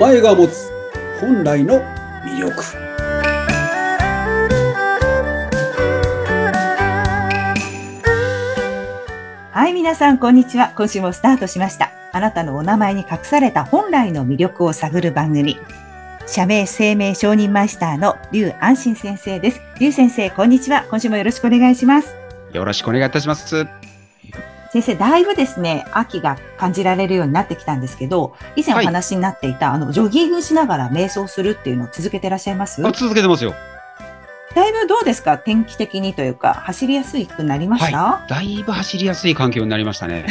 前が持つ本来の魅力はい、皆さん、こんにちは。今週もスタートしました。あなたのお名前に隠された本来の魅力を探る番組。社名生命承認マイスターの劉安心先生です。劉先生、こんにちは。今週もよろしくお願いします。よろしくお願いいたします。先生、だいぶですね、秋が感じられるようになってきたんですけど、以前おはい話になっていた、あの、ジョギングしながら瞑想するっていうのを続けてらっしゃいます？あ続けてますよ。だいぶどうですか？天気的にというか、走りやすくなりました、だいぶ走りやすい環境になりましたね。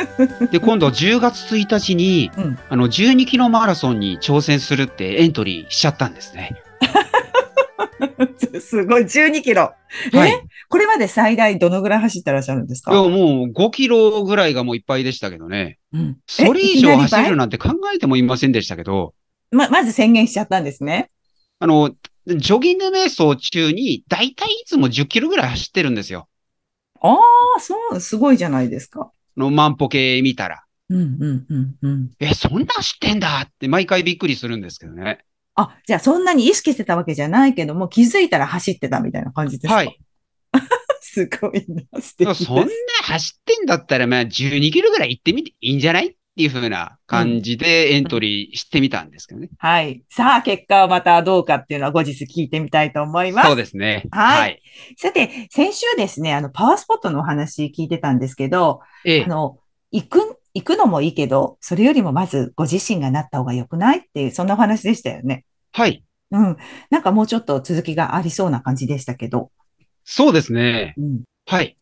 で、今度10月1日に、うんあの、12キロマラソンに挑戦するってエントリーしちゃったんですね。すごい、12キロ。はい。えこれまで最大どのぐらい走ってらっしゃるんですか？いや、もう5キロぐらいがもういっぱいでしたけどね。うんそれ以上走るなんて考えてもいませんでしたけど、ま、まず宣言しちゃったんですね。あの、ジョギング瞑想中に、だいたいいつも10キロぐらい走ってるんですよ。ああ、そう、すごいじゃないですか。あの万歩計見たら。うん、うん、うん、うん。え、そんな走ってんだって毎回びっくりするんですけどね。あ、じゃあそんなに意識してたわけじゃないけども、気づいたら走ってたみたいな感じですか？はい。。すごいな、素敵。そんな走ってんだったら、まあ、12キロぐらい行ってみていいんじゃないっていう風な感じでエントリーしてみたんですけどね。はい。さあ、結果はまたどうかっていうのは後日聞いてみたいと思います。そうですね。はいさて、先週ですね、あの、パワースポットのお話聞いてたんですけど、ええあの、行く、行くのもいいけど、それよりもまずご自身がなった方が良くないっていう、そんなお話でしたよね。はい。うん。なんかもうちょっと続きがありそうな感じでしたけど。そうですね。うん。はい。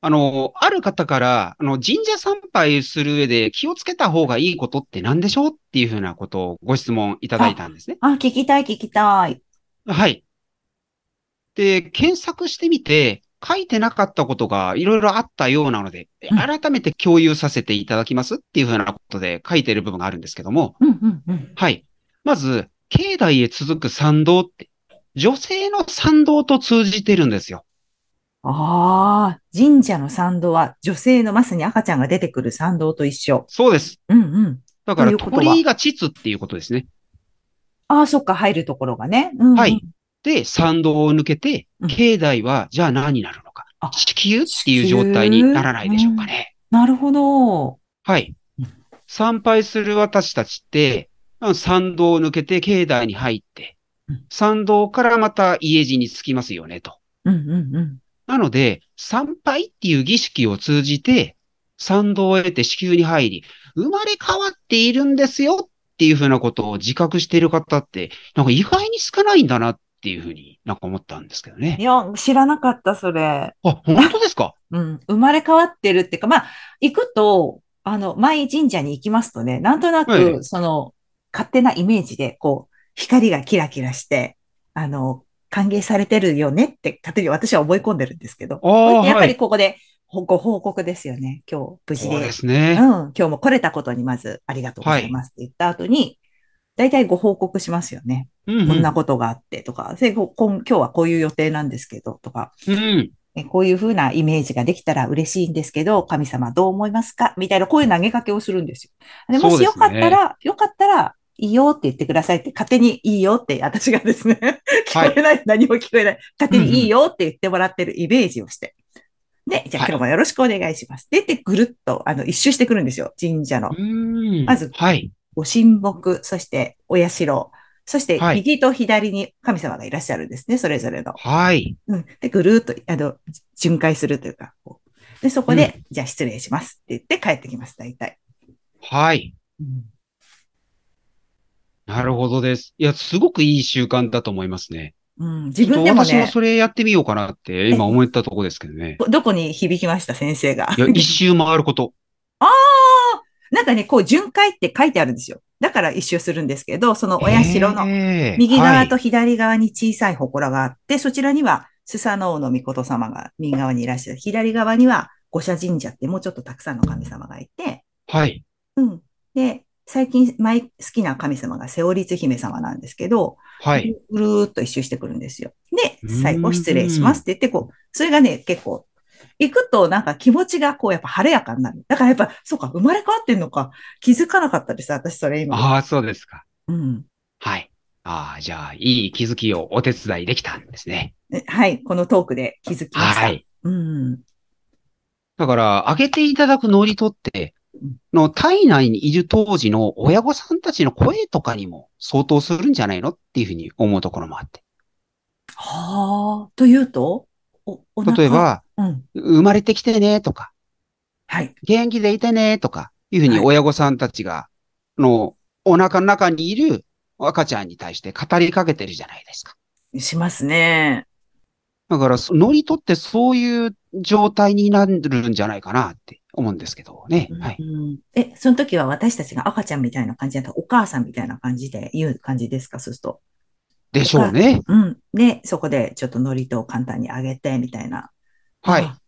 あの、ある方から、あの、神社参拝する上で気をつけた方がいいことって何でしょうっていう風なことをご質問いただいたんですね。あ、聞きたい聞きたい。はい。で、検索してみて、書いてなかったことがいろいろあったようなので、うん改めて共有させていただきますっていう風なことで書いてる部分があるんですけども、うんうんうん。はい。まず、境内へ続く参道って、女性の参道と通じてるんですよ。ああ、神社の参道は女性のまさに赤ちゃんが出てくる参道と一緒。そうです。うんうん。だから、鳥居が膣っていうことですね。ああ、そっか、入るところがね。うんうんはい。で、参道を抜けてうん、境内は、じゃあ何になるのかあ。子宮っていう状態にならないでしょうかね。なるほど。はいうん。参拝する私たちって、まあ参道を抜けて境内に入ってうん、参道からまた家路に着きますよね、と。うんうんうん。なので、参拝っていう儀式を通じて、参道を得て子宮に入り、生まれ変わっているんですよっていうふうなことを自覚している方って、なんか意外に少ないんだなっていうふうになんか思ったんですけどねい。や、知らなかった、それ。あ、本当ですか？うん。生まれ変わってるっていうか、まあ、行くと、あの、舞神社に行きますとね、なんとなはいく、その、勝手なイメージで、こう、光がキラキラして、あの、歓迎されてるよねって、勝手に私は思い込んでるんですけど。やっぱりはい。ここで、ほご報告ですよね。今日、無事で。そうですうん。ね。今日も来れたことにまず、ありがとうございますって言った後に、大体ご報告しますよね。うんうん。こんなことがあってとか、今日はこういう予定なんですけどとか、うん。えこういうふうなイメージができたら嬉しいんですけど、神様どう思いますか？みたいな、こういう投げかけをするんですよ。でもしよかったら、よかったら、いいよって言ってくださいって、勝手にいいよって、私がですね、聞こえない、何も聞こえない、勝手にいいよって言ってもらってるイメージをして。で、じゃあはい今日もよろしくお願いします。で、で、ぐるっと、あの、一周してくるんですよ、神社のう。ん。まずはい。ご神木、そしてお社、そしてはい右と左に神様がいらっしゃるんですね、それぞれの。はい。うん。で、ぐるーっと、あの、巡回するというか、こうで、そこで、じゃあ失礼しますって言って帰ってきます、大体。はい。なるほどです。いや、すごくいい習慣だと思いますね。うん、自分でもね、私もそれやってみようかなって今思ったところですけどね。どこに響きました、先生が？いや、一周回ること。ああなんかね、こう、巡回って書いてあるんですよ。だから一周するんですけど、そのお社の右側とはい左側に小さい祠があって、そちらにはスサノオノミコト様が右側にいらっしゃる。左側には五社神社ってもうちょっとたくさんの神様がいて、はい。うん。で、最近、前好きな神様がセオリツ姫様なんですけど、はい。ぐるーっと一周してくるんですよ。で最後失礼しますって言って、こう、それがね、結構、行くとなんか気持ちがこうやっぱ晴れやかになる。だからやっぱ、そうか、生まれ変わってんのか、気づかなかったです、私それ今。ああ、そうですか。うん。はい。ああ、じゃあ、いい気づきをお手伝いできたんですね。えはい。このトークで気づきました。はい。うん。だから、あげていただくノリとって、の体内にいる当時の親御さんたちの声とかにも相当するんじゃないのっていうふうに思うところもあって。はあ。というと？例え、ば、うん。生まれてきてねとか、はい。元気でいてねとか、いうふうにはい親御さんたちが、の、お腹の中にいる赤ちゃんに対して語りかけてるじゃないですか。しますね。だから、そノリとってそういう状態になるんじゃないかなって思うんですけどね。はい。うんえ、その時は私たちが赤ちゃんみたいな感じだったお母さんみたいな感じで言う感じですか？そうすると。でしょうね。うん。で、そこでちょっとノリと簡単にあげて、みたいな。はいあ。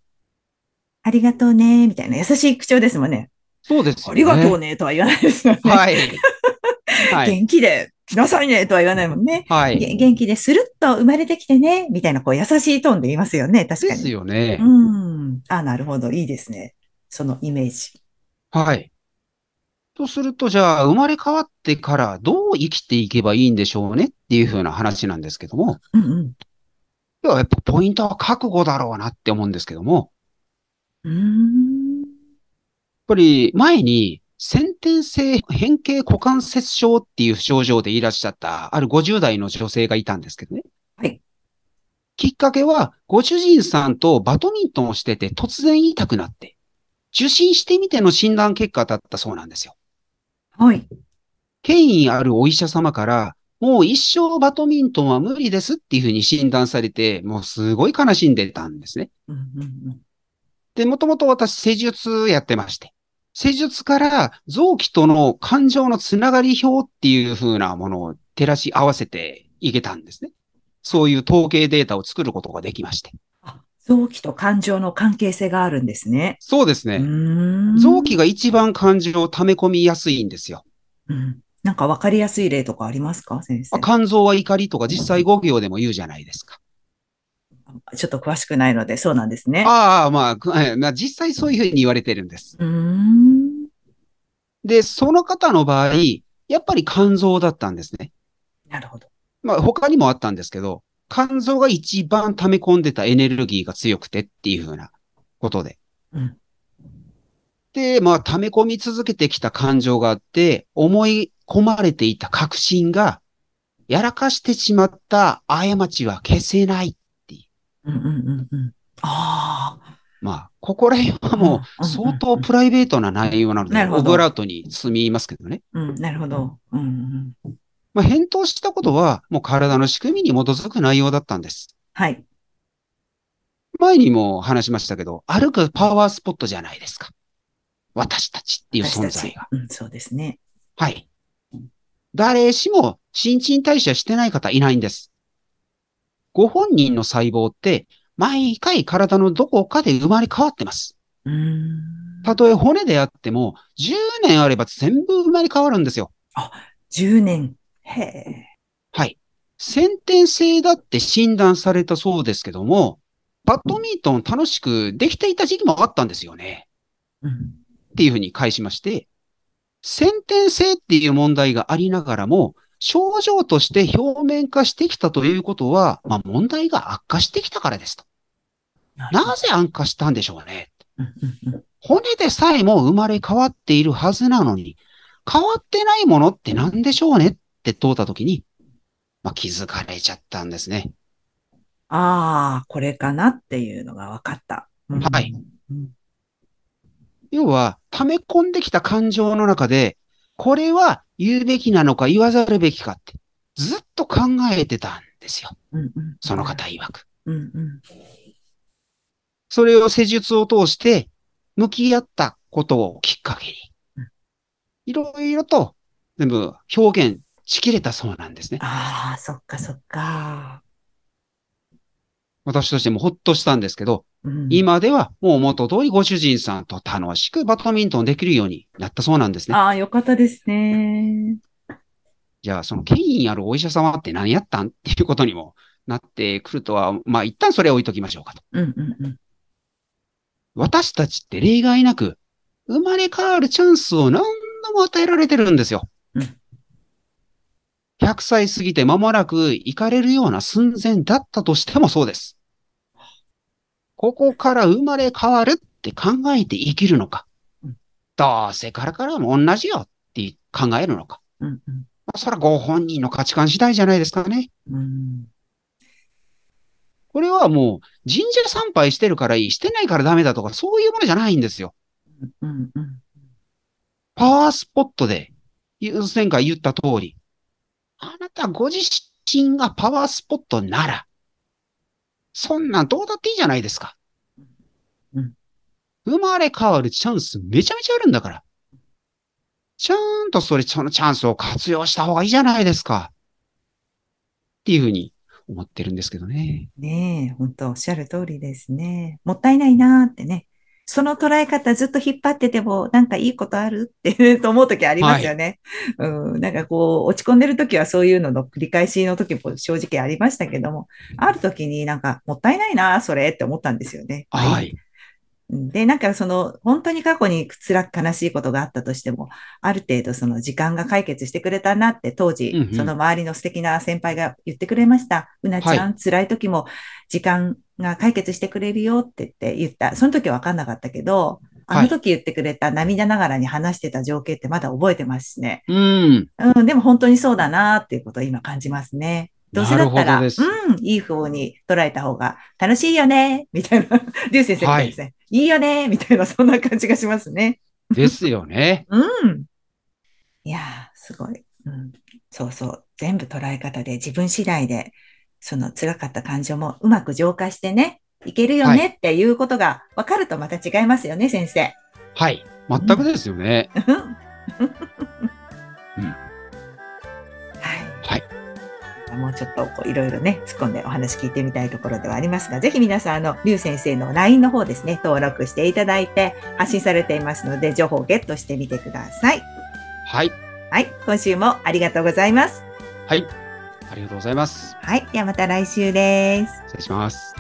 ありがとうね、みたいな優しい口調ですもんね。そうですよね。ありがとうね、とは言わないですよね。はい。はい。元気で来なさいね、とは言わないもんね。はい。げ元気でスルッと生まれてきてね、みたいなこう優しいトーンで言いますよね、確かに。ですよね。うん。あ、なるほど。いいですね。そのイメージ。はい。とすると、じゃあ、生まれ変わってからどう生きていけばいいんでしょうねっていう風な話なんですけども、うんうん。要はやっぱポイントは覚悟だろうなって思うんですけども、うーん。やっぱり前に先天性変形股関節症っていう症状でいらっしゃったある50代の女性がいたんですけどね。はい。きっかけは、ご主人さんとバドミントンをしてて突然痛くなって、受診してみての診断結果だったそうなんですよ。はい。権威あるお医者様から、もう一生バドミントンは無理ですっていうふうに診断されて、もうすごい悲しんでたんですね。うんうんうん。で、もともと私施術やってまして、施術から臓器との感情のつながり表っていうふうなものを照らし合わせていけたんですね。そういう統計データを作ることができまして。あ、臓器と感情の関係性があるんですね。うそうですね。臓器が一番感情を溜め込みやすいんですよ。うん。なんかわかりやすい例とかありますか先生？あ。肝臓は怒りとか実際5行でも言うじゃないですか。ちょっと詳しくないので、そうなんですね。ああ、まあ、まあ、実際そういうふうに言われてるんです。で、その方の場合、やっぱり肝臓だったんですね。なるほど。まあ、他にもあったんですけど、肝臓が一番溜め込んでたエネルギーが強くてっていうふうなことで。うん。で、まあ、溜め込み続けてきた感情があって、思い込まれていた確信が、やらかしてしまった過ちは消せない。うんうんうんうん。ああ。まあ、ここら辺はもう相当プライベートな内容なので、オブラートに積みますけどね。うん、なるほど。うんうん。まあ、返答したことは、もう体の仕組みに基づく内容だったんです。はい。前にも話しましたけど、歩くパワースポットじゃないですか。私たちっていう存在が。うん、そうですね。はい。誰しも新陳代謝してない方いないんです。ご本人の細胞って、毎回体のどこかで生まれ変わってます。たとえ骨であっても、10年あれば全部生まれ変わるんですよ。10年。へえ。はい。先天性だって診断されたそうですけども、バドミントン楽しくできていた時期もあったんですよね。うん。っていうふうに返しまして、先天性っていう問題がありながらも、症状として表面化してきたということは、まあ問題が悪化してきたからですと。なぜ悪化したんでしょうね。骨でさえも生まれ変わっているはずなのに、変わってないものって何でしょうねって問うたときに、まあ気づかれちゃったんですね。ああ、これかなっていうのが分かった。うんはい。うん要は、溜め込んできた感情の中で、これは言うべきなのか言わざるべきかって、ずっと考えてたんですよ。うんうんその方曰く。うんうん。それを施術を通して、向き合ったことをきっかけにうん、いろいろと全部表現しきれたそうなんですね。ああ、そっかそっか。私としてもほっとしたんですけど、うん、今ではもう元通りご主人さんと楽しくバドミントンできるようになったそうなんですね。ああ、よかったですね。じゃあ、その権威あるお医者様って何やったんっていうことにもなってくるとは、まあ一旦それは置いときましょうかと。うんうんうん。私たちって例外なく、生まれ変わるチャンスを何度も与えられてるんですよ。うん100歳過ぎて間もなく行かれるような寸前だったとしてもそうです。ここから生まれ変わるって考えて生きるのかうん。どうせからからも同じよって考えるのか。うんうんまあそれはご本人の価値観次第じゃないですかね。うんこれはもう神社参拝してるからいい、してないからダメだとかそういうものじゃないんですよ。うんうんパワースポットで、前回言った通り、あなたご自身がパワースポットなら、そんなんどうだっていいじゃないですか。うん生まれ変わるチャンスめちゃめちゃあるんだから。ちゃんとそれ、そのチャンスを活用した方がいいじゃないですか。っていうふうに思ってるんですけどね。ねえ、本当おっしゃる通りですね。もったいないなーってね。その捉え方ずっと引っ張ってても、なんかいいことあるってと思うときありますよね。うん。なんかこう、落ち込んでるときはそういうのの繰り返しのときも正直ありましたけども、あるときになんかもったいないなー、それって思ったんですよね。はい。で、なんかその、本当に過去に辛く悲しいことがあったとしても、ある程度その時間が解決してくれたなって当時、うんうんその周りの素敵な先輩が言ってくれました。うなちゃん、辛い時も時間が解決してくれるよって言って言った。その時は分かんなかったけど、あの時言ってくれた涙ながらに話してた情景ってまだ覚えてますしね。うん。うん、でも本当にそうだなっていうことを今感じますね。どうせだったら、うん、いい方に捉えた方が楽しいよね、みたいな、リュウ先生みたいですね。い、いよね、みたいな、そんな感じがしますね。ですよね。うん。いやー、すごい。うん。そうそう。全部捉え方で自分次第で、その辛かった感情もうまく浄化してね、いけるよねっていうことが分かるとまた違いますよね、先生。はい。全くですよね。うんもうちょっとこういろいろね、突っ込んでお話聞いてみたいところではありますが、ぜひ皆さん、あの、リュウ先生の LINE の方ですね、登録していただいて発信されていますので、情報をゲットしてみてください。はい。はい。今週もありがとうございます。はい。ありがとうございます。はい。ではまた来週です。失礼します。